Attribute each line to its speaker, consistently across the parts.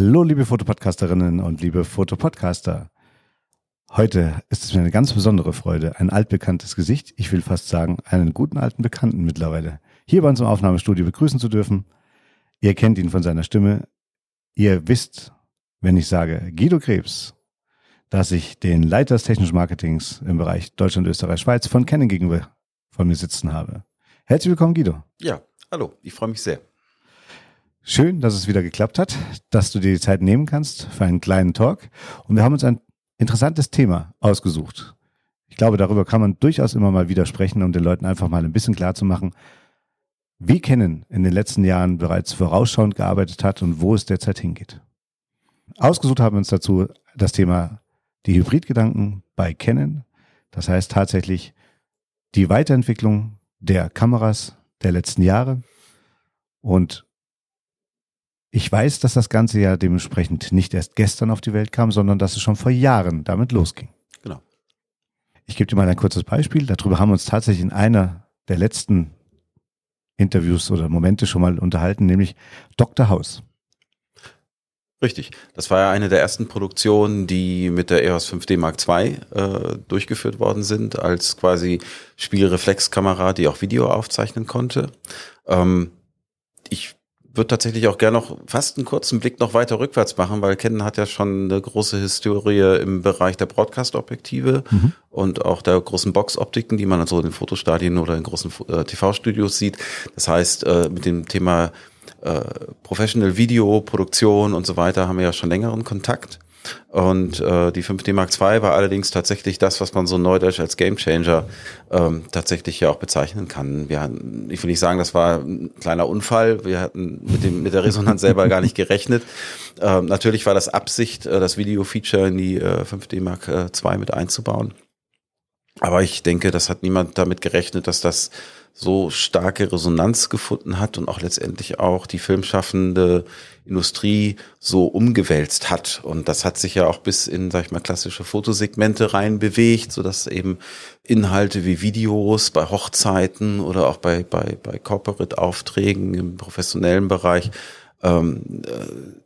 Speaker 1: Hallo, liebe Fotopodcasterinnen und liebe Fotopodcaster. Heute ist es mir eine ganz besondere Freude, ein altbekanntes Gesicht, ich will fast sagen, einen guten alten Bekannten mittlerweile, hier bei uns im Aufnahmestudio begrüßen zu dürfen. Ihr kennt ihn von seiner Stimme. Ihr wisst, wenn ich sage Guido Krebs, dass ich den Leiter des technischen Marketings im Bereich Deutschland, Österreich, Schweiz von Canon gegenüber von mir sitzen habe. Herzlich willkommen, Guido.
Speaker 2: Ja, hallo, ich freue mich sehr.
Speaker 1: Schön, dass es wieder geklappt hat, dass du dir die Zeit nehmen kannst für einen kleinen Talk. Und wir haben uns ein interessantes Thema ausgesucht. Ich glaube, darüber kann man durchaus immer mal widersprechen, um den Leuten einfach mal ein bisschen klar zu machen, wie Canon in den letzten Jahren bereits vorausschauend gearbeitet hat und wo es derzeit hingeht. Ausgesucht haben wir uns dazu das Thema die Hybridgedanken bei Canon. Das heißt tatsächlich die Weiterentwicklung der Kameras der letzten Jahre. Und ich weiß, dass das Ganze ja dementsprechend nicht erst gestern auf die Welt kam, sondern dass es schon vor Jahren damit losging.
Speaker 2: Genau.
Speaker 1: Ich gebe dir mal ein kurzes Beispiel. Darüber haben wir uns tatsächlich in einer der letzten Interviews oder Momente schon mal unterhalten, nämlich Dr. House.
Speaker 2: Richtig. Das war ja eine der ersten Produktionen, die mit der EOS 5D Mark II äh, durchgeführt worden sind, als quasi Spielreflexkamera, die auch Video aufzeichnen konnte. Ähm, ich würde tatsächlich auch gerne noch fast einen kurzen Blick noch weiter rückwärts machen, weil Canon hat ja schon eine große Historie im Bereich der Broadcast-Objektive mhm. und auch der großen Box-Optiken, die man so in den Fotostadien oder in großen äh, TV-Studios sieht. Das heißt, äh, mit dem Thema äh, Professional Video, Produktion und so weiter haben wir ja schon längeren Kontakt. Und äh, die 5D Mark II war allerdings tatsächlich das, was man so neudeutsch als Gamechanger ähm, tatsächlich ja auch bezeichnen kann. Wir hatten, ich will nicht sagen, das war ein kleiner Unfall. Wir hatten mit, dem, mit der Resonanz selber gar nicht gerechnet. Ähm, natürlich war das Absicht, äh, das Video-Feature in die äh, 5D Mark II äh, mit einzubauen. Aber ich denke, das hat niemand damit gerechnet, dass das so starke Resonanz gefunden hat und auch letztendlich auch die filmschaffende Industrie so umgewälzt hat. Und das hat sich ja auch bis in, sag ich mal, klassische Fotosegmente rein bewegt, sodass eben Inhalte wie Videos bei Hochzeiten oder auch bei, bei, bei Corporate-Aufträgen im professionellen Bereich ähm, äh,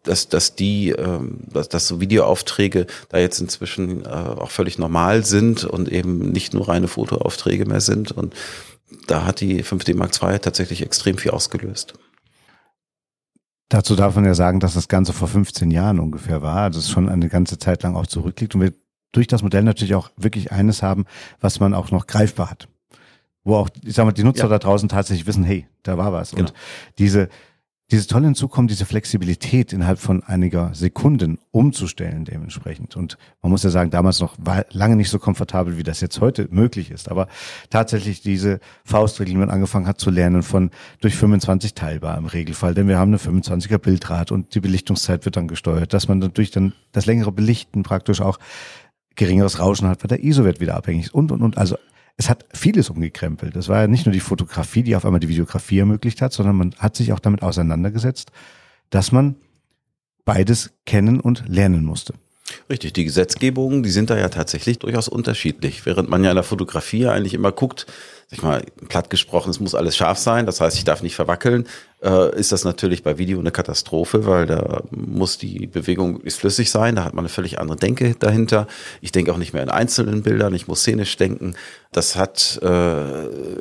Speaker 2: dass, dass die, ähm, dass, dass so Videoaufträge da jetzt inzwischen äh, auch völlig normal sind und eben nicht nur reine Fotoaufträge mehr sind. Und da hat die 5D Mark II tatsächlich extrem viel ausgelöst.
Speaker 1: Dazu darf man ja sagen, dass das Ganze vor 15 Jahren ungefähr war, also es schon eine ganze Zeit lang auch zurückliegt und wir durch das Modell natürlich auch wirklich eines haben, was man auch noch greifbar hat. Wo auch, ich sag mal, die Nutzer ja. da draußen tatsächlich wissen, hey, da war was. Genau. Und diese, dieses tolle hinzukommt, diese Flexibilität innerhalb von einiger Sekunden umzustellen dementsprechend. Und man muss ja sagen, damals noch war lange nicht so komfortabel, wie das jetzt heute möglich ist. Aber tatsächlich diese Faustregel, die man angefangen hat zu lernen von durch 25 teilbar im Regelfall, denn wir haben eine 25er Bildrad und die Belichtungszeit wird dann gesteuert, dass man natürlich dann das längere Belichten praktisch auch geringeres Rauschen hat, weil der ISO-Wert wieder abhängig ist und, und, und. Also es hat vieles umgekrempelt. Es war ja nicht nur die Fotografie, die auf einmal die Videografie ermöglicht hat, sondern man hat sich auch damit auseinandergesetzt, dass man beides kennen und lernen musste.
Speaker 2: Richtig, die Gesetzgebungen, die sind da ja tatsächlich durchaus unterschiedlich. Während man ja in der Fotografie eigentlich immer guckt, sag ich mal, platt gesprochen, es muss alles scharf sein, das heißt, ich darf nicht verwackeln, äh, ist das natürlich bei Video eine Katastrophe, weil da muss die Bewegung möglichst flüssig sein, da hat man eine völlig andere Denke dahinter. Ich denke auch nicht mehr in einzelnen Bildern, ich muss szenisch denken. Das hat äh,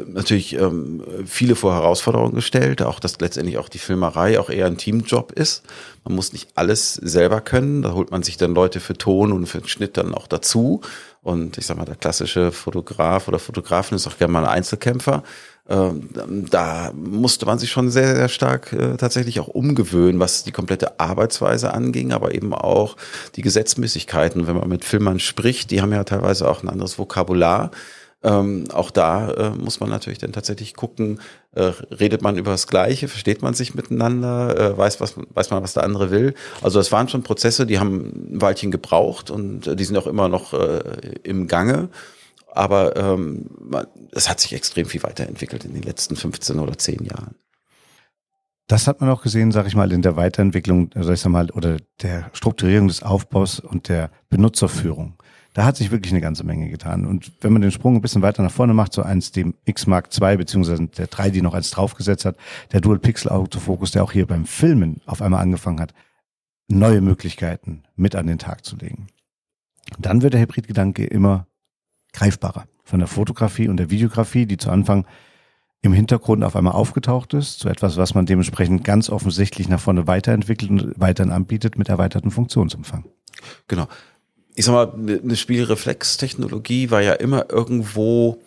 Speaker 2: natürlich ähm, viele vor Herausforderungen gestellt, auch dass letztendlich auch die Filmerei auch eher ein Teamjob ist. Man muss nicht alles selber können, da holt man sich dann Leute für Ton und für den Schnitt dann auch dazu. Und ich sag mal, der klassische Fotograf oder Fotografin ist auch gerne mal ein Einzelkämpfer. Ähm, da musste man sich schon sehr, sehr stark äh, tatsächlich auch umgewöhnen, was die komplette Arbeitsweise anging, aber eben auch die Gesetzmäßigkeiten. Wenn man mit Filmern spricht, die haben ja teilweise auch ein anderes Vokabular. Ähm, auch da äh, muss man natürlich dann tatsächlich gucken, redet man über das Gleiche, versteht man sich miteinander, äh, weiß, was, weiß man, was der andere will. Also das waren schon Prozesse, die haben ein Weilchen gebraucht und äh, die sind auch immer noch äh, im Gange. Aber ähm, es hat sich extrem viel weiterentwickelt in den letzten 15 oder 10 Jahren.
Speaker 1: Das hat man auch gesehen, sage ich mal, in der Weiterentwicklung, also ich sag mal, oder der Strukturierung des Aufbaus und der Benutzerführung da hat sich wirklich eine ganze Menge getan. Und wenn man den Sprung ein bisschen weiter nach vorne macht, so eins dem X Mark II, beziehungsweise der 3, die noch eins draufgesetzt hat, der Dual Pixel Autofokus, der auch hier beim Filmen auf einmal angefangen hat, neue Möglichkeiten mit an den Tag zu legen. Dann wird der Hybridgedanke immer greifbarer. Von der Fotografie und der Videografie, die zu Anfang im Hintergrund auf einmal aufgetaucht ist, zu etwas, was man dementsprechend ganz offensichtlich nach vorne weiterentwickelt und weiterhin anbietet mit erweitertem Funktionsumfang.
Speaker 2: Genau. Ich sag mal, eine Spielreflextechnologie war ja immer irgendwo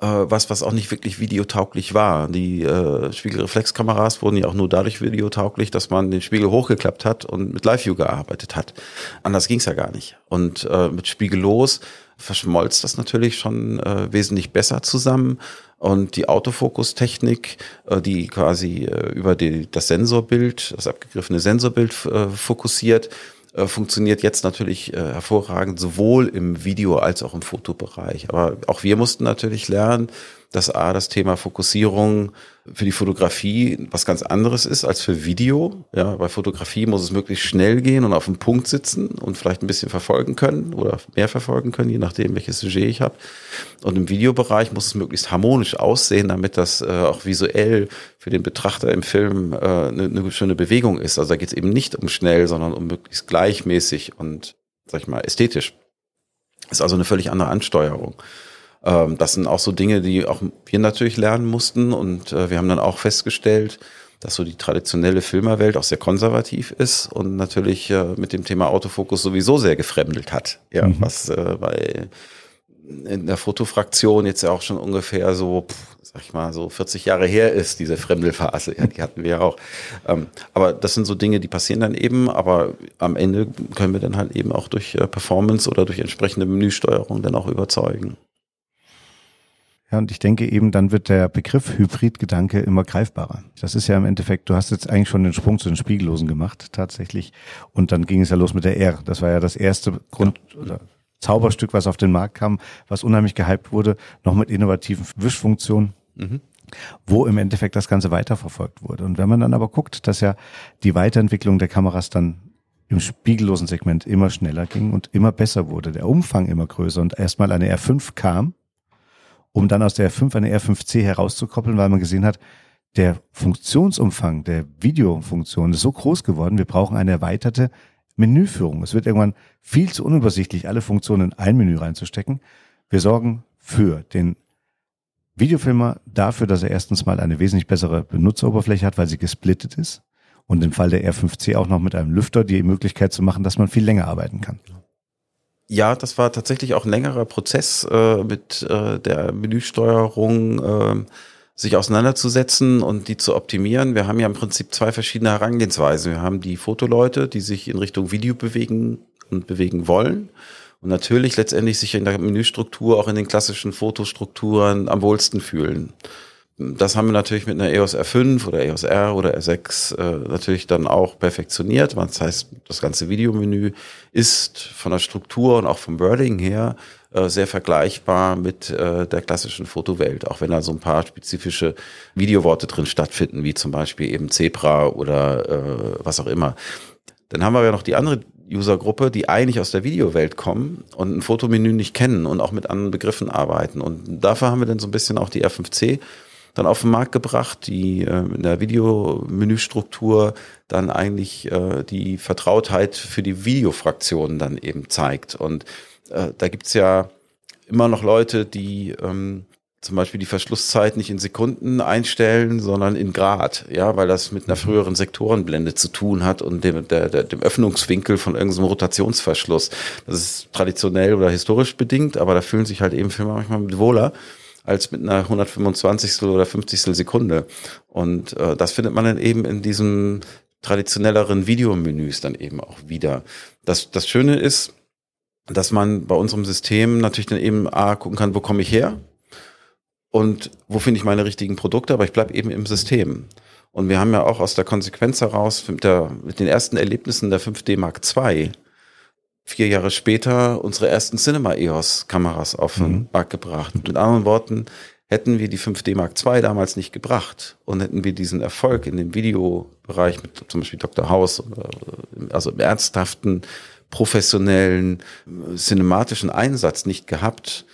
Speaker 2: äh, was, was auch nicht wirklich videotauglich war. Die äh, Spiegelreflexkameras wurden ja auch nur dadurch videotauglich, dass man den Spiegel hochgeklappt hat und mit Live-View gearbeitet hat. Anders ging's ja gar nicht. Und äh, mit Spiegellos verschmolz das natürlich schon äh, wesentlich besser zusammen. Und die Autofokustechnik, äh, die quasi äh, über die, das Sensorbild, das abgegriffene Sensorbild äh, fokussiert, äh, funktioniert jetzt natürlich äh, hervorragend, sowohl im Video als auch im Fotobereich. Aber auch wir mussten natürlich lernen, dass A, das Thema Fokussierung für die Fotografie was ganz anderes ist als für Video. Ja, bei Fotografie muss es möglichst schnell gehen und auf dem Punkt sitzen und vielleicht ein bisschen verfolgen können oder mehr verfolgen können, je nachdem, welches Sujet ich habe. Und im Videobereich muss es möglichst harmonisch aussehen, damit das äh, auch visuell für den Betrachter im Film äh, eine, eine schöne Bewegung ist. Also da geht es eben nicht um schnell, sondern um möglichst gleichmäßig und, sag ich mal, ästhetisch. Ist also eine völlig andere Ansteuerung. Ähm, das sind auch so Dinge, die auch wir natürlich lernen mussten und äh, wir haben dann auch festgestellt, dass so die traditionelle Filmerwelt auch sehr konservativ ist und natürlich äh, mit dem Thema Autofokus sowieso sehr gefremdelt hat. Ja, mhm. was äh, bei in der Fotofraktion jetzt ja auch schon ungefähr so, sag ich mal, so 40 Jahre her ist, diese Fremdelphase. Ja, die hatten wir ja auch. Ähm, aber das sind so Dinge, die passieren dann eben, aber am Ende können wir dann halt eben auch durch Performance oder durch entsprechende Menüsteuerung dann auch überzeugen.
Speaker 1: Ja, und ich denke eben, dann wird der Begriff Hybridgedanke immer greifbarer. Das ist ja im Endeffekt, du hast jetzt eigentlich schon den Sprung zu den Spiegellosen gemacht, tatsächlich. Und dann ging es ja los mit der R. Das war ja das erste Grund oder Zauberstück, was auf den Markt kam, was unheimlich gehypt wurde, noch mit innovativen Wischfunktionen. Mhm. wo im Endeffekt das Ganze weiterverfolgt wurde. Und wenn man dann aber guckt, dass ja die Weiterentwicklung der Kameras dann im spiegellosen Segment immer schneller ging und immer besser wurde, der Umfang immer größer und erstmal eine R5 kam, um dann aus der R5 eine R5C herauszukoppeln, weil man gesehen hat, der Funktionsumfang der Videofunktion ist so groß geworden, wir brauchen eine erweiterte Menüführung. Es wird irgendwann viel zu unübersichtlich, alle Funktionen in ein Menü reinzustecken. Wir sorgen für den Videofilmer dafür, dass er erstens mal eine wesentlich bessere Benutzeroberfläche hat, weil sie gesplittet ist. Und im Fall der R5C auch noch mit einem Lüfter die Möglichkeit zu machen, dass man viel länger arbeiten kann.
Speaker 2: Ja, das war tatsächlich auch ein längerer Prozess äh, mit äh, der Menüsteuerung, äh, sich auseinanderzusetzen und die zu optimieren. Wir haben ja im Prinzip zwei verschiedene Herangehensweisen. Wir haben die Fotoleute, die sich in Richtung Video bewegen und bewegen wollen. Und natürlich letztendlich sich in der Menüstruktur, auch in den klassischen Fotostrukturen am wohlsten fühlen. Das haben wir natürlich mit einer EOS R5 oder EOS R oder R6 äh, natürlich dann auch perfektioniert. Das heißt, das ganze Videomenü ist von der Struktur und auch vom Wording her äh, sehr vergleichbar mit äh, der klassischen Fotowelt, auch wenn da so ein paar spezifische Videoworte drin stattfinden, wie zum Beispiel eben Zebra oder äh, was auch immer. Dann haben wir ja noch die andere Usergruppe, die eigentlich aus der Videowelt kommen und ein Fotomenü nicht kennen und auch mit anderen Begriffen arbeiten. Und dafür haben wir dann so ein bisschen auch die R5C dann auf den Markt gebracht, die äh, in der Videomenüstruktur dann eigentlich äh, die Vertrautheit für die Videofraktionen dann eben zeigt. Und äh, da gibt's ja immer noch Leute, die ähm, zum Beispiel die Verschlusszeit nicht in Sekunden einstellen, sondern in Grad, ja, weil das mit einer früheren Sektorenblende zu tun hat und dem, der, der, dem Öffnungswinkel von irgendeinem Rotationsverschluss. Das ist traditionell oder historisch bedingt, aber da fühlen sich halt eben Filme manchmal mit wohler als mit einer 125. oder 50. Sekunde. Und äh, das findet man dann eben in diesem traditionelleren Videomenüs dann eben auch wieder. Das, das Schöne ist, dass man bei unserem System natürlich dann eben A, gucken kann, wo komme ich her und wo finde ich meine richtigen Produkte, aber ich bleibe eben im System. Und wir haben ja auch aus der Konsequenz heraus mit, der, mit den ersten Erlebnissen der 5D Mark II vier Jahre später unsere ersten Cinema EOS Kameras auf den mhm. Markt gebracht. Mit anderen Worten, hätten wir die 5D Mark II damals nicht gebracht und hätten wir diesen Erfolg in dem Videobereich mit zum Beispiel Dr. House, also im ernsthaften, professionellen, cinematischen Einsatz nicht gehabt,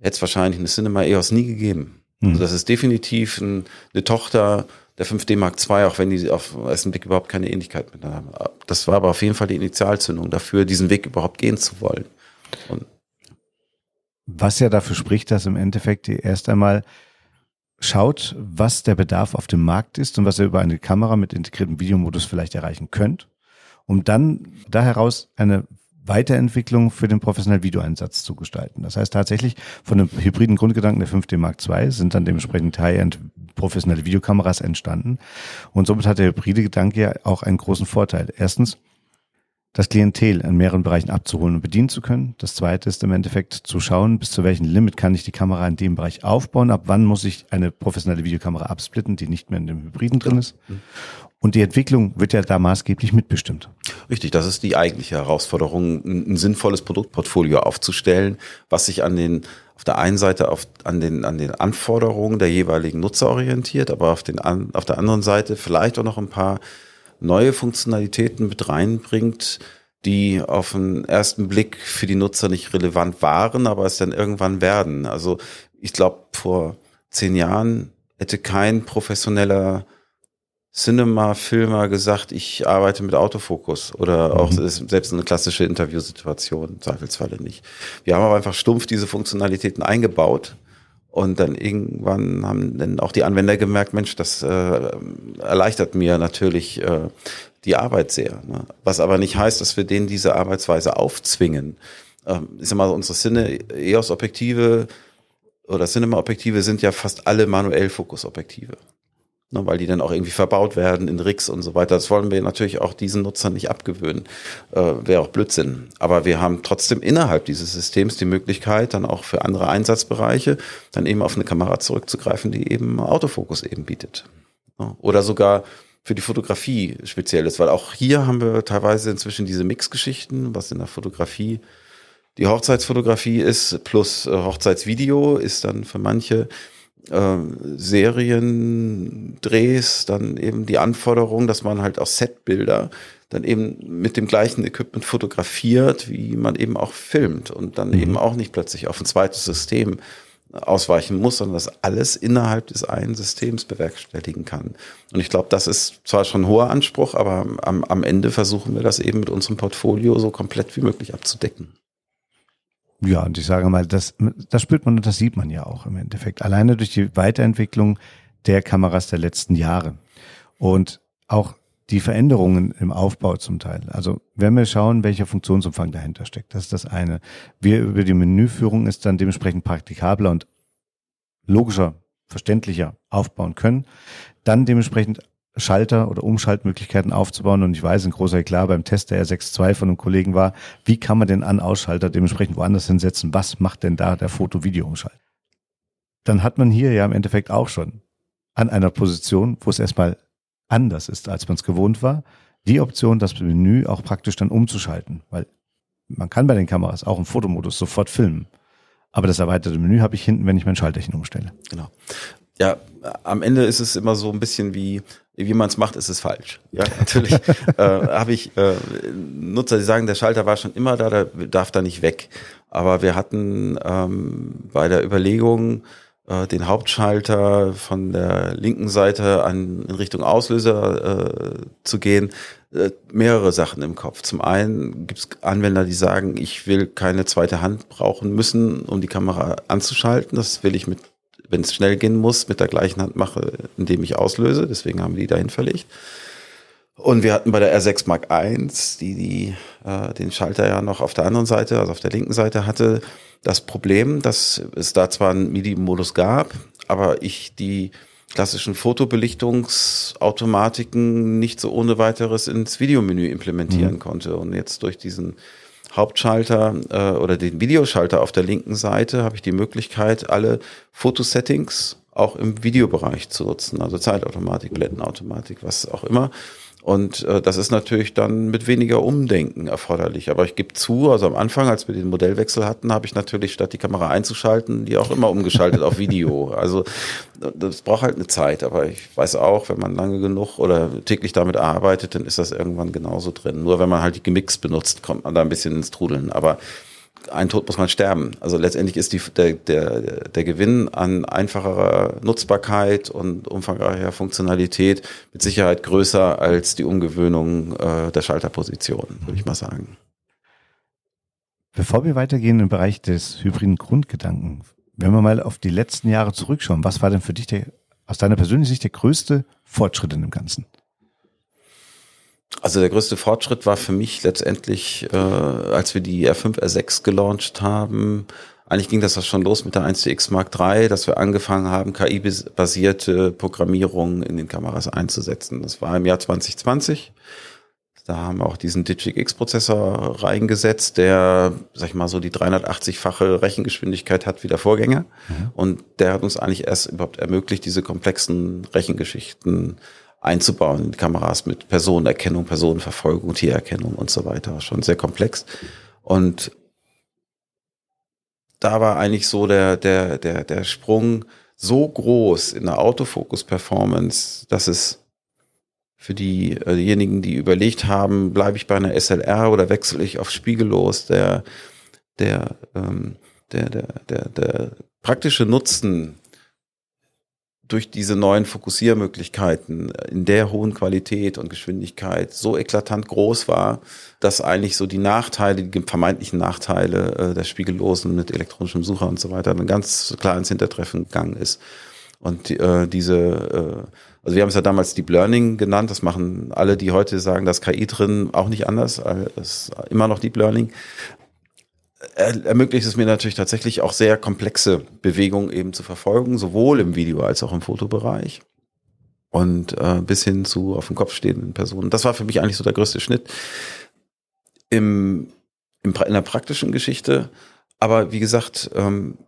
Speaker 2: hätte es wahrscheinlich eine Cinema EOS nie gegeben. Mhm. Also das ist definitiv ein, eine Tochter der 5D Mark II, auch wenn die auf den ersten Blick überhaupt keine Ähnlichkeit miteinander haben. Das war aber auf jeden Fall die Initialzündung dafür, diesen Weg überhaupt gehen zu wollen. Und
Speaker 1: was ja dafür spricht, dass im Endeffekt ihr erst einmal schaut, was der Bedarf auf dem Markt ist und was ihr über eine Kamera mit integriertem Videomodus vielleicht erreichen könnt, um dann da heraus eine Weiterentwicklung für den professionellen Videoeinsatz zu gestalten. Das heißt tatsächlich von dem hybriden Grundgedanken der 5D Mark II sind dann dementsprechend High-End professionelle Videokameras entstanden. Und somit hat der hybride Gedanke ja auch einen großen Vorteil. Erstens, das Klientel in mehreren Bereichen abzuholen und bedienen zu können. Das zweite ist im Endeffekt zu schauen, bis zu welchem Limit kann ich die Kamera in dem Bereich aufbauen, ab wann muss ich eine professionelle Videokamera absplitten, die nicht mehr in dem Hybriden drin ist. Und die Entwicklung wird ja da maßgeblich mitbestimmt.
Speaker 2: Richtig, das ist die eigentliche Herausforderung, ein, ein sinnvolles Produktportfolio aufzustellen, was sich an den auf der einen Seite auf, an, den, an den Anforderungen der jeweiligen Nutzer orientiert, aber auf, den, auf der anderen Seite vielleicht auch noch ein paar neue Funktionalitäten mit reinbringt, die auf den ersten Blick für die Nutzer nicht relevant waren, aber es dann irgendwann werden. Also ich glaube, vor zehn Jahren hätte kein professioneller Cinema-Filmer gesagt, ich arbeite mit Autofokus oder auch mhm. selbst eine klassische Interviewsituation im Zweifelsfalle nicht. Wir haben aber einfach stumpf diese Funktionalitäten eingebaut und dann irgendwann haben dann auch die Anwender gemerkt, Mensch, das äh, erleichtert mir natürlich äh, die Arbeit sehr. Ne? Was aber nicht heißt, dass wir denen diese Arbeitsweise aufzwingen. Ähm, ich sag mal, unsere Cine EOS-Objektive oder Cinema-Objektive sind ja fast alle manuell Fokusobjektive ne, weil die dann auch irgendwie verbaut werden in Rigs und so weiter. Das wollen wir natürlich auch diesen Nutzern nicht abgewöhnen. Äh, Wäre auch Blödsinn. Aber wir haben trotzdem innerhalb dieses Systems die Möglichkeit, dann auch für andere Einsatzbereiche dann eben auf eine Kamera zurückzugreifen, die eben Autofokus eben bietet. Oder sogar für die Fotografie speziell ist, weil auch hier haben wir teilweise inzwischen diese Mixgeschichten, was in der Fotografie die Hochzeitsfotografie ist, plus äh, Hochzeitsvideo ist dann für manche äh, Seriendrehs dann eben die Anforderung, dass man halt auch Setbilder dann eben mit dem gleichen Equipment fotografiert, wie man eben auch filmt und dann mhm. eben auch nicht plötzlich auf ein zweites System ausweichen muss, sondern das alles innerhalb des einen Systems bewerkstelligen kann. Und ich glaube, das ist zwar schon ein hoher Anspruch, aber am, am Ende versuchen wir das eben mit unserem Portfolio so komplett wie möglich abzudecken.
Speaker 1: Ja, und ich sage mal, das, das spürt man und das sieht man ja auch im Endeffekt. Alleine durch die Weiterentwicklung der Kameras der letzten Jahre. Und auch die Veränderungen im Aufbau zum Teil. Also wenn wir schauen, welcher Funktionsumfang dahinter steckt, das ist das eine. Wir über die Menüführung ist dann dementsprechend praktikabler und logischer, verständlicher aufbauen können. Dann dementsprechend Schalter oder Umschaltmöglichkeiten aufzubauen. Und ich weiß, ein großer Eklat beim Test der R6.2 von einem Kollegen war, wie kann man den An-Ausschalter dementsprechend woanders hinsetzen? Was macht denn da der Foto-Video-Umschalt? Dann hat man hier ja im Endeffekt auch schon an einer Position, wo es erstmal anders ist, als man es gewohnt war, die Option, das Menü auch praktisch dann umzuschalten. Weil man kann bei den Kameras auch im Fotomodus sofort filmen. Aber das erweiterte Menü habe ich hinten, wenn ich mein Schalterchen umstelle.
Speaker 2: Genau. Ja, am Ende ist es immer so ein bisschen wie, wie man es macht, ist es falsch. Ja, natürlich äh, habe ich äh, Nutzer, die sagen, der Schalter war schon immer da, der darf da nicht weg. Aber wir hatten ähm, bei der Überlegung, äh, den Hauptschalter von der linken Seite an, in Richtung Auslöser äh, zu gehen, äh, mehrere Sachen im Kopf. Zum einen gibt es Anwender, die sagen, ich will keine zweite Hand brauchen müssen, um die Kamera anzuschalten. Das will ich mit wenn es schnell gehen muss, mit der gleichen Hand mache, indem ich auslöse. Deswegen haben wir die dahin verlegt. Und wir hatten bei der R6 Mark I, die, die äh, den Schalter ja noch auf der anderen Seite, also auf der linken Seite hatte, das Problem, dass es da zwar einen MIDI-Modus gab, aber ich die klassischen Fotobelichtungsautomatiken nicht so ohne weiteres ins Videomenü implementieren mhm. konnte. Und jetzt durch diesen Hauptschalter äh, oder den Videoschalter auf der linken Seite habe ich die Möglichkeit, alle Fotosettings auch im Videobereich zu nutzen, also Zeitautomatik, Blendenautomatik, was auch immer. Und äh, das ist natürlich dann mit weniger Umdenken erforderlich. Aber ich gebe zu, also am Anfang, als wir den Modellwechsel hatten, habe ich natürlich statt die Kamera einzuschalten, die auch immer umgeschaltet auf Video. Also das braucht halt eine Zeit. Aber ich weiß auch, wenn man lange genug oder täglich damit arbeitet, dann ist das irgendwann genauso drin. Nur wenn man halt die Gemix benutzt, kommt man da ein bisschen ins Trudeln. Aber ein Tod muss man sterben. Also letztendlich ist die, der, der, der Gewinn an einfacherer Nutzbarkeit und umfangreicher Funktionalität mit Sicherheit größer als die Umgewöhnung äh, der Schalterposition, würde ich mal sagen.
Speaker 1: Bevor wir weitergehen im Bereich des hybriden Grundgedanken, wenn wir mal auf die letzten Jahre zurückschauen, was war denn für dich der, aus deiner persönlichen Sicht der größte Fortschritt in dem Ganzen?
Speaker 2: Also der größte Fortschritt war für mich letztendlich, äh, als wir die R5, R6 gelauncht haben. Eigentlich ging das schon los mit der 1DX Mark III, dass wir angefangen haben, KI-basierte Programmierung in den Kameras einzusetzen. Das war im Jahr 2020. Da haben wir auch diesen DigX-Prozessor reingesetzt, der, sag ich mal, so die 380-fache Rechengeschwindigkeit hat wie der Vorgänger. Mhm. Und der hat uns eigentlich erst überhaupt ermöglicht, diese komplexen Rechengeschichten einzubauen in Kameras mit Personenerkennung, Personenverfolgung, Tiererkennung und so weiter. Schon sehr komplex. Und da war eigentlich so der, der, der, der Sprung so groß in der Autofokus-Performance, dass es für äh, diejenigen, die überlegt haben, bleibe ich bei einer SLR oder wechsle ich auf spiegellos, der, der, ähm, der, der, der, der praktische Nutzen durch diese neuen Fokussiermöglichkeiten in der hohen Qualität und Geschwindigkeit so eklatant groß war, dass eigentlich so die Nachteile, die vermeintlichen Nachteile äh, der Spiegellosen mit elektronischem Sucher und so weiter dann ganz klar ins Hintertreffen gegangen ist. Und äh, diese, äh, also wir haben es ja damals Deep Learning genannt, das machen alle, die heute sagen, dass KI drin auch nicht anders, es ist immer noch Deep Learning ermöglicht es mir natürlich tatsächlich auch sehr komplexe Bewegungen eben zu verfolgen, sowohl im Video als auch im Fotobereich und äh, bis hin zu auf dem Kopf stehenden Personen. Das war für mich eigentlich so der größte Schnitt im, im in der praktischen Geschichte. Aber wie gesagt, ähm,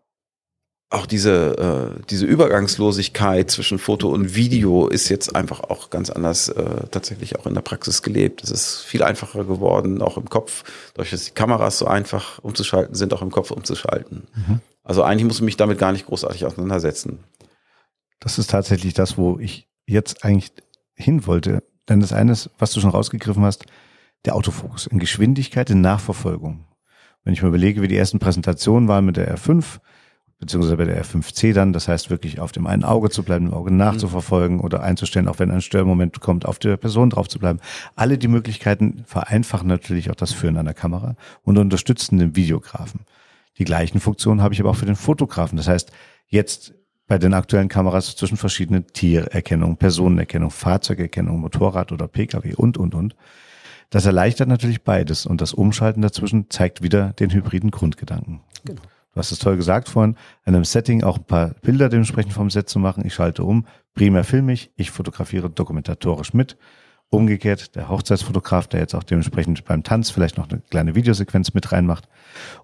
Speaker 2: auch diese, äh, diese Übergangslosigkeit zwischen Foto und Video ist jetzt einfach auch ganz anders äh, tatsächlich auch in der Praxis gelebt. Es ist viel einfacher geworden, auch im Kopf, dadurch, dass die Kameras so einfach umzuschalten sind, auch im Kopf umzuschalten. Mhm. Also eigentlich muss ich mich damit gar nicht großartig auseinandersetzen.
Speaker 1: Das ist tatsächlich das, wo ich jetzt eigentlich hin wollte. Denn das eine ist, was du schon rausgegriffen hast, der Autofokus in Geschwindigkeit, in Nachverfolgung. Wenn ich mir überlege, wie die ersten Präsentationen waren mit der R5, beziehungsweise bei der R5C dann, das heißt wirklich auf dem einen Auge zu bleiben, im Auge nachzuverfolgen mhm. oder einzustellen, auch wenn ein Störmoment kommt, auf der Person drauf zu bleiben. Alle die Möglichkeiten vereinfachen natürlich auch das Führen einer Kamera und unterstützen den Videografen. Die gleichen Funktionen habe ich aber auch für den Fotografen. Das heißt, jetzt bei den aktuellen Kameras zwischen verschiedenen Tiererkennung, Personenerkennung, Fahrzeugerkennung, Motorrad oder Pkw und, und, und. Das erleichtert natürlich beides und das Umschalten dazwischen zeigt wieder den hybriden Grundgedanken. Genau. Du hast es toll gesagt vorhin, in einem Setting auch ein paar Bilder dementsprechend vom Set zu machen. Ich schalte um, primär filme ich, ich fotografiere dokumentatorisch mit. Umgekehrt, der Hochzeitsfotograf, der jetzt auch dementsprechend beim Tanz vielleicht noch eine kleine Videosequenz mit reinmacht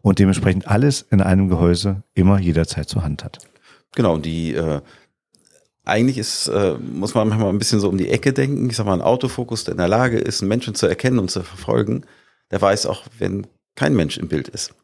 Speaker 1: und dementsprechend alles in einem Gehäuse immer jederzeit zur Hand hat.
Speaker 2: Genau, und die äh, eigentlich ist, äh, muss man manchmal ein bisschen so um die Ecke denken. Ich sag mal, ein Autofokus, der in der Lage ist, einen Menschen zu erkennen und zu verfolgen, der weiß auch, wenn kein Mensch im Bild ist.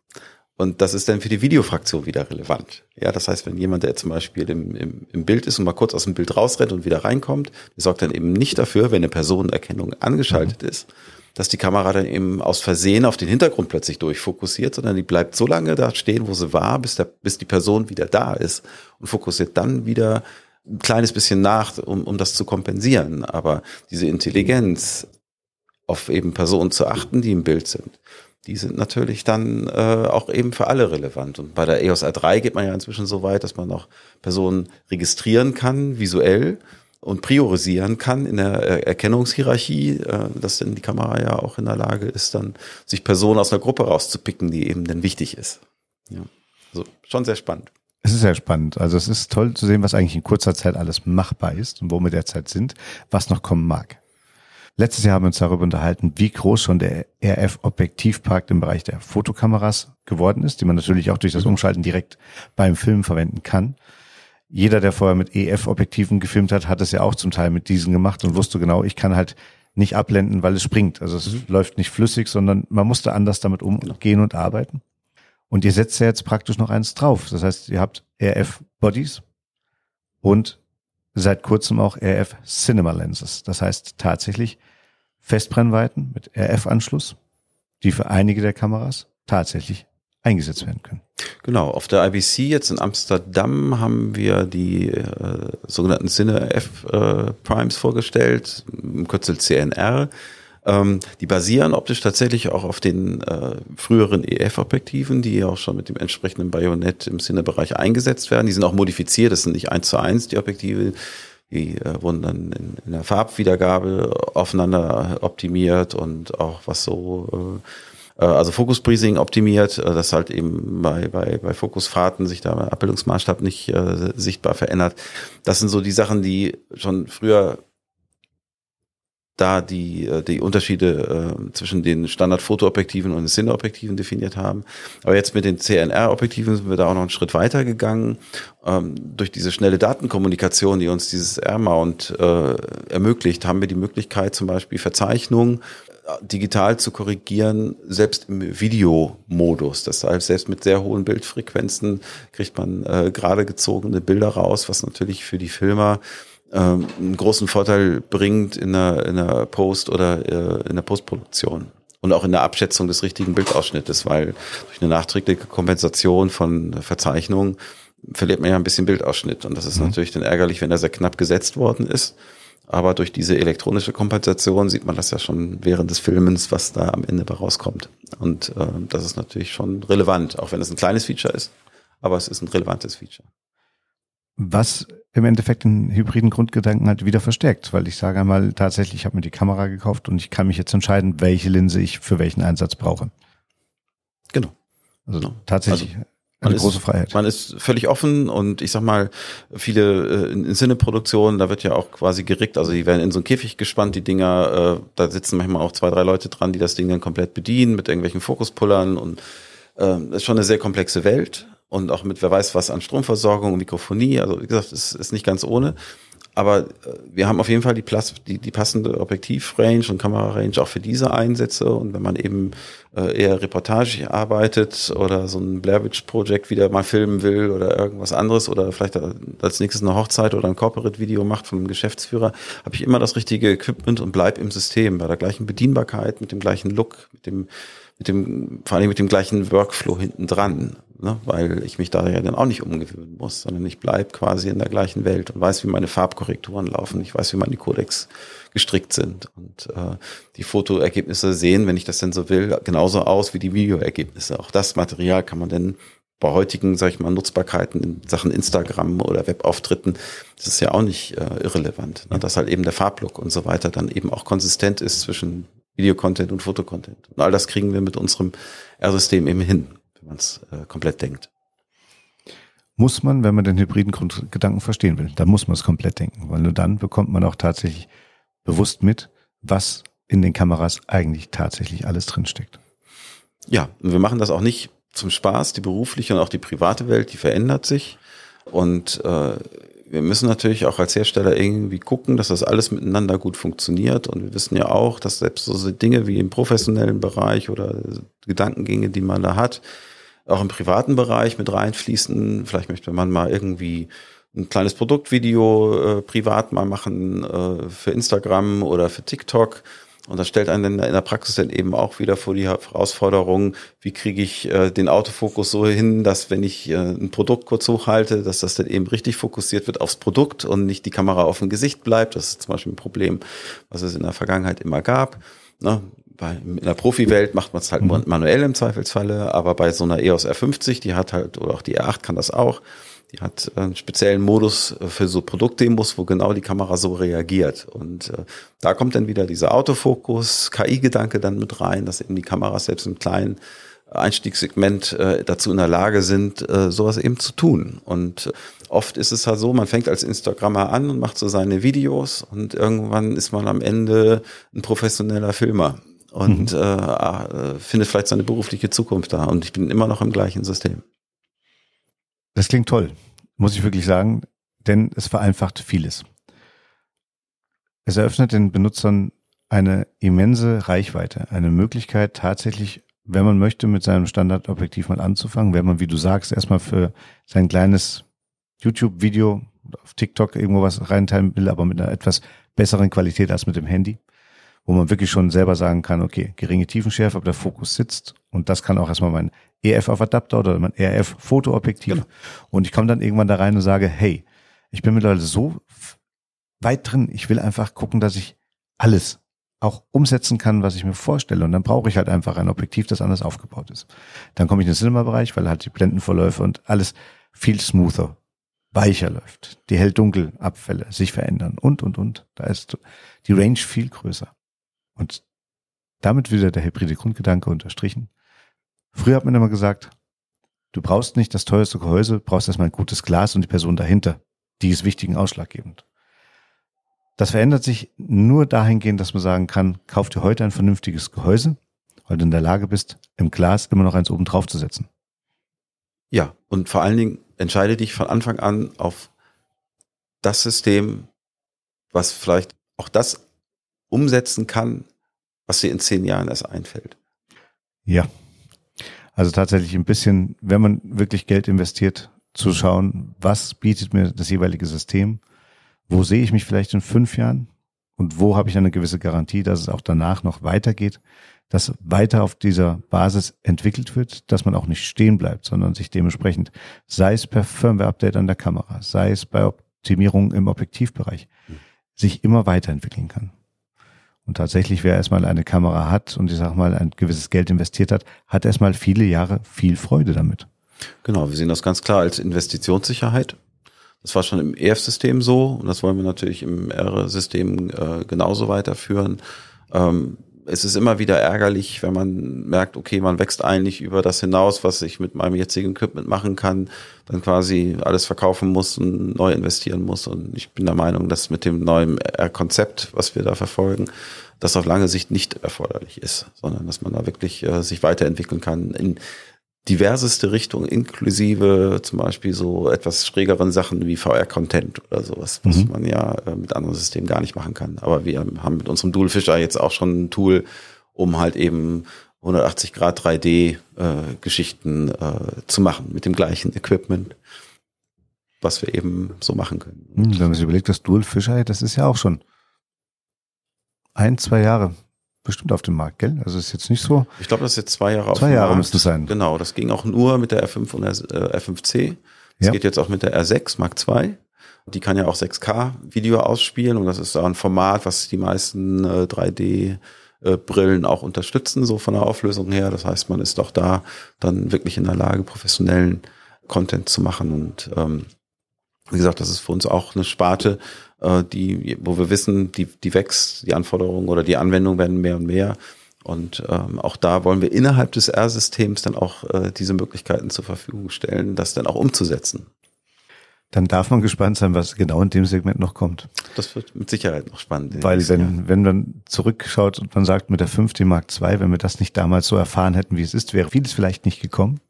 Speaker 2: Und das ist dann für die Videofraktion wieder relevant. Ja, das heißt, wenn jemand, der zum Beispiel im, im, im Bild ist und mal kurz aus dem Bild rausrennt und wieder reinkommt, der sorgt dann eben nicht dafür, wenn eine Personenerkennung angeschaltet mhm. ist, dass die Kamera dann eben aus Versehen auf den Hintergrund plötzlich durchfokussiert, sondern die bleibt so lange da stehen, wo sie war, bis, der, bis die Person wieder da ist und fokussiert dann wieder ein kleines bisschen nach, um, um das zu kompensieren. Aber diese Intelligenz, auf eben Personen zu achten, die im Bild sind, die sind natürlich dann äh, auch eben für alle relevant. Und bei der EOS R3 geht man ja inzwischen so weit, dass man auch Personen registrieren kann, visuell und priorisieren kann in der Erkennungshierarchie, äh, dass denn die Kamera ja auch in der Lage ist, dann sich Personen aus einer Gruppe rauszupicken, die eben dann wichtig ist. Ja. Also schon sehr spannend.
Speaker 1: Es ist sehr spannend. Also es ist toll zu sehen, was eigentlich in kurzer Zeit alles machbar ist und wo wir derzeit sind, was noch kommen mag. Letztes Jahr haben wir uns darüber unterhalten, wie groß schon der RF-Objektivpark im Bereich der Fotokameras geworden ist, die man natürlich auch durch das Umschalten direkt beim Film verwenden kann. Jeder, der vorher mit EF-Objektiven gefilmt hat, hat es ja auch zum Teil mit diesen gemacht und wusste genau, ich kann halt nicht abblenden, weil es springt. Also es mhm. läuft nicht flüssig, sondern man musste anders damit umgehen genau. und arbeiten. Und ihr setzt ja jetzt praktisch noch eins drauf. Das heißt, ihr habt RF-Bodies und seit kurzem auch RF Cinema Lenses. Das heißt tatsächlich Festbrennweiten mit RF-Anschluss, die für einige der Kameras tatsächlich eingesetzt werden können.
Speaker 2: Genau, auf der IBC jetzt in Amsterdam haben wir die äh, sogenannten Cine F äh, Primes vorgestellt, im Kürzel CNR. Ähm, die basieren optisch tatsächlich auch auf den äh, früheren EF-Objektiven, die auch schon mit dem entsprechenden Bajonett im Cine-Bereich eingesetzt werden. Die sind auch modifiziert, das sind nicht eins zu eins die Objektive. Die äh, wurden dann in, in, der Farbwiedergabe aufeinander optimiert und auch was so äh, äh, also Focus Breezing optimiert, äh, dass halt eben bei, bei, bei Fokusfahrten sich der Abbildungsmaßstab nicht äh, sichtbar verändert. Das sind so die Sachen, die schon früher da die, äh, die Unterschiede äh, zwischen den Standard-Fotoobjektiven und den Cine-Objektiven definiert haben. Aber jetzt mit den CNR-Objektiven sind wir da auch noch einen Schritt weiter gegangen. Ähm, durch diese schnelle Datenkommunikation, die uns dieses R-Mount äh, ermöglicht, haben wir die Möglichkeit, zum Beispiel Verzeichnungen digital zu korrigieren, selbst im Videomodus. Das heißt, selbst mit sehr hohen Bildfrequenzen kriegt man äh, gerade gezogene Bilder raus, was natürlich für die Filmer ähm, einen großen Vorteil bringt in der, in der Post- oder äh, in der Postproduktion. Und auch in der Abschätzung des richtigen Bildausschnittes, weil durch eine nachträgliche Kompensation von Verzeichnungen verliert man ja ein bisschen Bildausschnitt. Und das ist mhm. natürlich dann ärgerlich, wenn er sehr knapp gesetzt worden ist. Aber durch diese elektronische Kompensation sieht man das ja schon während des Filmens, was da am Ende bei rauskommt. Und äh, das ist natürlich schon relevant, auch wenn es ein kleines Feature ist. Aber es ist ein relevantes Feature.
Speaker 1: Was im Endeffekt den hybriden Grundgedanken halt wieder verstärkt, weil ich sage einmal tatsächlich, ich habe mir die Kamera gekauft und ich kann mich jetzt entscheiden, welche Linse ich für welchen Einsatz brauche.
Speaker 2: Genau.
Speaker 1: Also genau. tatsächlich also
Speaker 2: eine große Freiheit. Man ist völlig offen und ich sag mal, viele äh, in Sinneproduktionen, da wird ja auch quasi gerickt, also die werden in so einen Käfig gespannt, die Dinger, äh, da sitzen manchmal auch zwei, drei Leute dran, die das Ding dann komplett bedienen mit irgendwelchen Fokuspullern und äh, das ist schon eine sehr komplexe Welt und auch mit wer weiß was an Stromversorgung und Mikrofonie, also wie gesagt, es ist nicht ganz ohne. Aber äh, wir haben auf jeden Fall die, Plus, die, die passende Objektivrange und Kamerarange auch für diese Einsätze. Und wenn man eben äh, eher Reportage arbeitet oder so ein Blair Witch Project wieder mal filmen will oder irgendwas anderes oder vielleicht als nächstes eine Hochzeit oder ein Corporate-Video macht von einem Geschäftsführer, habe ich immer das richtige Equipment und bleib im System bei der gleichen Bedienbarkeit, mit dem gleichen Look, mit dem mit dem, vor allem mit dem gleichen Workflow hinten dran, ne? weil ich mich da ja dann auch nicht umgewöhnen muss, sondern ich bleib quasi in der gleichen Welt und weiß, wie meine Farbkorrekturen laufen, ich weiß, wie meine Codecs gestrickt sind und äh, die Fotoergebnisse sehen, wenn ich das denn so will, genauso aus wie die Videoergebnisse. Auch das Material kann man dann bei heutigen, sag ich mal, Nutzbarkeiten in Sachen Instagram oder Webauftritten, das ist ja auch nicht äh, irrelevant, ne? dass halt eben der Farblook und so weiter dann eben auch konsistent ist zwischen Videocontent und Fotocontent. Und all das kriegen wir mit unserem R-System eben hin, wenn man es äh, komplett denkt.
Speaker 1: Muss man, wenn man den hybriden Grundgedanken verstehen will, dann muss man es komplett denken, weil nur dann bekommt man auch tatsächlich bewusst mit, was in den Kameras eigentlich tatsächlich alles drinsteckt.
Speaker 2: Ja, und wir machen das auch nicht zum Spaß. Die berufliche und auch die private Welt, die verändert sich. Und äh, wir müssen natürlich auch als Hersteller irgendwie gucken, dass das alles miteinander gut funktioniert. Und wir wissen ja auch, dass selbst so Dinge wie im professionellen Bereich oder Gedankengänge, die man da hat, auch im privaten Bereich mit reinfließen. Vielleicht möchte man mal irgendwie ein kleines Produktvideo äh, privat mal machen äh, für Instagram oder für TikTok und das stellt einen in der Praxis dann eben auch wieder vor die Herausforderung, wie kriege ich äh, den Autofokus so hin, dass wenn ich äh, ein Produkt kurz hochhalte, dass das dann eben richtig fokussiert wird aufs Produkt und nicht die Kamera auf dem Gesicht bleibt. Das ist zum Beispiel ein Problem, was es in der Vergangenheit immer gab. Ne? Bei, in der Profi-Welt macht man es halt mhm. manuell im Zweifelsfalle, aber bei so einer EOS R50, die hat halt, oder auch die R8 kann das auch, die hat einen speziellen Modus für so Produktdemos, wo genau die Kamera so reagiert. Und äh, da kommt dann wieder dieser Autofokus, KI-Gedanke dann mit rein, dass eben die Kameras selbst im kleinen Einstiegssegment äh, dazu in der Lage sind, äh, sowas eben zu tun. Und oft ist es halt so, man fängt als Instagrammer an und macht so seine Videos und irgendwann ist man am Ende ein professioneller Filmer und mhm. äh, findet vielleicht seine berufliche Zukunft da. Und ich bin immer noch im gleichen System.
Speaker 1: Das klingt toll, muss ich wirklich sagen, denn es vereinfacht vieles. Es eröffnet den Benutzern eine immense Reichweite, eine Möglichkeit tatsächlich, wenn man möchte, mit seinem Standardobjektiv mal anzufangen, wenn man, wie du sagst, erstmal für sein kleines YouTube-Video auf TikTok irgendwo was reinteilen will, aber mit einer etwas besseren Qualität als mit dem Handy, wo man wirklich schon selber sagen kann, okay, geringe Tiefenschärfe, aber der Fokus sitzt und das kann auch erstmal mein EF auf Adapter oder mein RF Fotoobjektiv genau. und ich komme dann irgendwann da rein und sage, hey, ich bin mittlerweile so weit drin, ich will einfach gucken, dass ich alles auch umsetzen kann, was ich mir vorstelle. Und dann brauche ich halt einfach ein Objektiv, das anders aufgebaut ist. Dann komme ich in den Cinema-Bereich, weil halt die Blendenverläufe und alles viel smoother, weicher läuft. Die Hell-Dunkel-Abfälle sich verändern und, und, und. Da ist die Range viel größer. Und damit wieder der hybride Grundgedanke unterstrichen. Früher hat man immer gesagt, du brauchst nicht das teuerste Gehäuse, brauchst erstmal ein gutes Glas und die Person dahinter. Die ist wichtig und ausschlaggebend. Das verändert sich nur dahingehend, dass man sagen kann, kauf dir heute ein vernünftiges Gehäuse, weil du in der Lage bist, im Glas immer noch eins oben drauf zu setzen.
Speaker 2: Ja, und vor allen Dingen entscheide dich von Anfang an auf das System, was vielleicht auch das umsetzen kann, was dir in zehn Jahren erst einfällt.
Speaker 1: Ja. Also tatsächlich ein bisschen, wenn man wirklich Geld investiert, zu schauen, was bietet mir das jeweilige System wo sehe ich mich vielleicht in fünf Jahren und wo habe ich eine gewisse Garantie, dass es auch danach noch weitergeht, dass weiter auf dieser Basis entwickelt wird, dass man auch nicht stehen bleibt, sondern sich dementsprechend, sei es per Firmware-Update an der Kamera, sei es bei Optimierung im Objektivbereich, sich immer weiterentwickeln kann. Und tatsächlich, wer erstmal eine Kamera hat und ich sag mal ein gewisses Geld investiert hat, hat erstmal viele Jahre viel Freude damit.
Speaker 2: Genau, wir sehen das ganz klar als Investitionssicherheit. Das war schon im EF-System so und das wollen wir natürlich im R-System äh, genauso weiterführen. Ähm, es ist immer wieder ärgerlich, wenn man merkt, okay, man wächst eigentlich über das hinaus, was ich mit meinem jetzigen Equipment machen kann, dann quasi alles verkaufen muss und neu investieren muss. Und ich bin der Meinung, dass mit dem neuen R-Konzept, was wir da verfolgen, das auf lange Sicht nicht erforderlich ist, sondern dass man da wirklich äh, sich weiterentwickeln kann in diverseste Richtungen, inklusive zum Beispiel so etwas schrägeren Sachen wie VR-Content oder sowas, was mhm. man ja äh, mit anderen Systemen gar nicht machen kann. Aber wir haben mit unserem Dual Fisher jetzt auch schon ein Tool, um halt eben 180 Grad 3D äh, äh, zu machen mit dem gleichen Equipment, was wir eben so machen können.
Speaker 1: Hm, wenn man sich überlegt, das Dual Fisher, das ist ja auch schon ein, zwei Jahre bestimmt auf dem Markt, gell? Also ist jetzt nicht so.
Speaker 2: Ich glaube, das ist jetzt zwei Jahre
Speaker 1: auf Zwei Jahre müsste es sein.
Speaker 2: Genau, das ging auch nur mit der R5 und der äh, R5C. Das ja. geht jetzt auch mit der R6 Mark II. Die kann ja auch 6K-Video ausspielen und das ist auch ein Format, was die meisten äh, 3D äh, Brillen auch unterstützen, so von der Auflösung her. Das heißt, man ist doch da dann wirklich in der Lage, professionellen Content zu machen. Und ähm, wie gesagt, das ist für uns auch eine Sparte, äh, die, wo wir wissen, die, die wächst, die Anforderungen oder die Anwendungen werden mehr und mehr. Und ähm, auch da wollen wir innerhalb des R-Systems dann auch äh, diese Möglichkeiten zur Verfügung stellen, das dann auch umzusetzen.
Speaker 1: Dann darf man gespannt sein, was genau in dem Segment noch kommt.
Speaker 2: Das wird mit Sicherheit noch spannend.
Speaker 1: Weil wenn, Jahr. wenn man zurückschaut und man sagt mit der 5D Mark II, wenn wir das nicht damals so erfahren hätten, wie es ist, wäre vieles vielleicht nicht gekommen.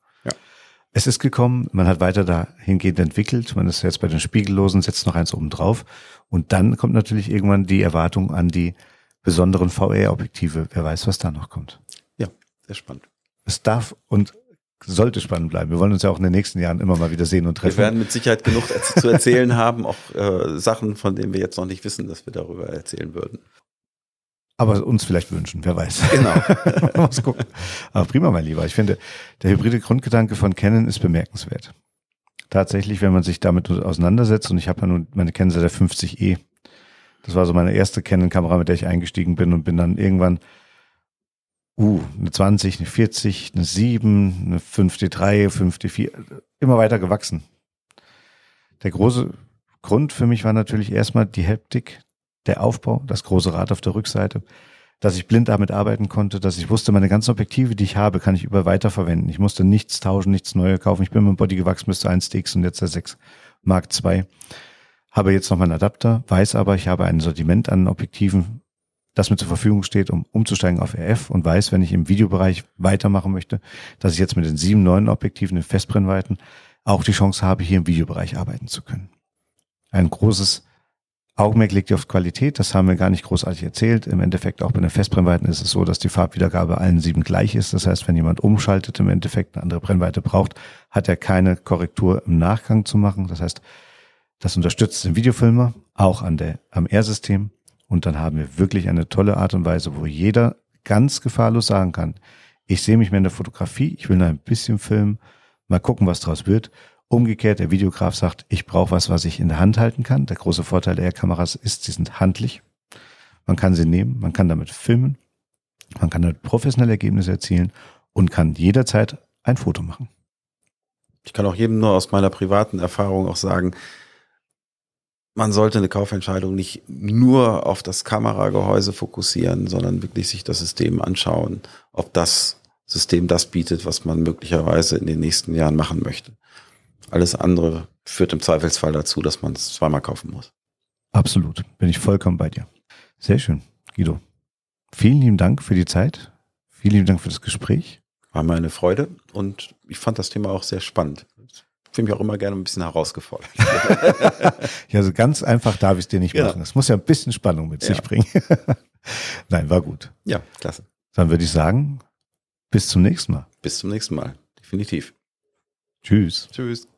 Speaker 1: Es ist gekommen, man hat weiter dahingehend entwickelt, man ist jetzt bei den Spiegellosen, setzt noch eins oben drauf und dann kommt natürlich irgendwann die Erwartung an die besonderen VR-Objektive. Wer weiß, was da noch kommt.
Speaker 2: Ja, sehr spannend.
Speaker 1: Es darf und sollte spannend bleiben. Wir wollen uns ja auch in den nächsten Jahren immer mal wieder sehen und treffen.
Speaker 2: Wir werden mit Sicherheit genug zu erzählen haben, auch äh, Sachen, von denen wir jetzt noch nicht wissen, dass wir darüber erzählen würden.
Speaker 1: Aber uns vielleicht wünschen, wer weiß.
Speaker 2: Genau.
Speaker 1: Muss gucken. Aber prima, mein Lieber. Ich finde, der hybride Grundgedanke von Canon ist bemerkenswert. Tatsächlich, wenn man sich damit auseinandersetzt, und ich habe ja nun meine Canon seit der 50e. Das war so meine erste Canon-Kamera, mit der ich eingestiegen bin und bin dann irgendwann, uh, eine 20, eine 40, eine 7, eine 5D3, 5D4, immer weiter gewachsen. Der große Grund für mich war natürlich erstmal die Heptik, der Aufbau, das große Rad auf der Rückseite, dass ich blind damit arbeiten konnte, dass ich wusste, meine ganzen Objektive, die ich habe, kann ich über weiterverwenden. Ich musste nichts tauschen, nichts Neues kaufen. Ich bin mit dem Body gewachsen bis zur 1DX und jetzt der 6 Mark II. Habe jetzt noch meinen Adapter, weiß aber, ich habe ein Sortiment an Objektiven, das mir zur Verfügung steht, um umzusteigen auf RF und weiß, wenn ich im Videobereich weitermachen möchte, dass ich jetzt mit den sieben neuen Objektiven in Festbrennweiten auch die Chance habe, hier im Videobereich arbeiten zu können. Ein großes Augenmerk liegt auf Qualität, das haben wir gar nicht großartig erzählt. Im Endeffekt auch bei den Festbrennweiten ist es so, dass die Farbwiedergabe allen sieben gleich ist. Das heißt, wenn jemand umschaltet, im Endeffekt eine andere Brennweite braucht, hat er keine Korrektur im Nachgang zu machen. Das heißt, das unterstützt den Videofilmer auch an der, am R-System Und dann haben wir wirklich eine tolle Art und Weise, wo jeder ganz gefahrlos sagen kann, ich sehe mich mehr in der Fotografie, ich will nur ein bisschen filmen, mal gucken, was draus wird. Umgekehrt, der Videograf sagt, ich brauche was, was ich in der Hand halten kann. Der große Vorteil der Kameras ist, sie sind handlich. Man kann sie nehmen, man kann damit filmen, man kann damit professionelle Ergebnisse erzielen und kann jederzeit ein Foto machen.
Speaker 2: Ich kann auch jedem nur aus meiner privaten Erfahrung auch sagen, man sollte eine Kaufentscheidung nicht nur auf das Kameragehäuse fokussieren, sondern wirklich sich das System anschauen, ob das System das bietet, was man möglicherweise in den nächsten Jahren machen möchte. Alles andere führt im Zweifelsfall dazu, dass man es zweimal kaufen muss.
Speaker 1: Absolut, bin ich vollkommen bei dir. Sehr schön, Guido. Vielen lieben Dank für die Zeit. Vielen lieben Dank für das Gespräch.
Speaker 2: War mir eine Freude und ich fand das Thema auch sehr spannend. Ich fühle mich auch immer gerne ein bisschen herausgefordert.
Speaker 1: ja, so ganz einfach darf ich es dir nicht machen. Es muss ja ein bisschen Spannung mit ja. sich bringen. Nein, war gut.
Speaker 2: Ja, klasse.
Speaker 1: Dann würde ich sagen, bis zum nächsten Mal.
Speaker 2: Bis zum nächsten Mal. Definitiv.
Speaker 1: Tschüss.
Speaker 2: Tschüss.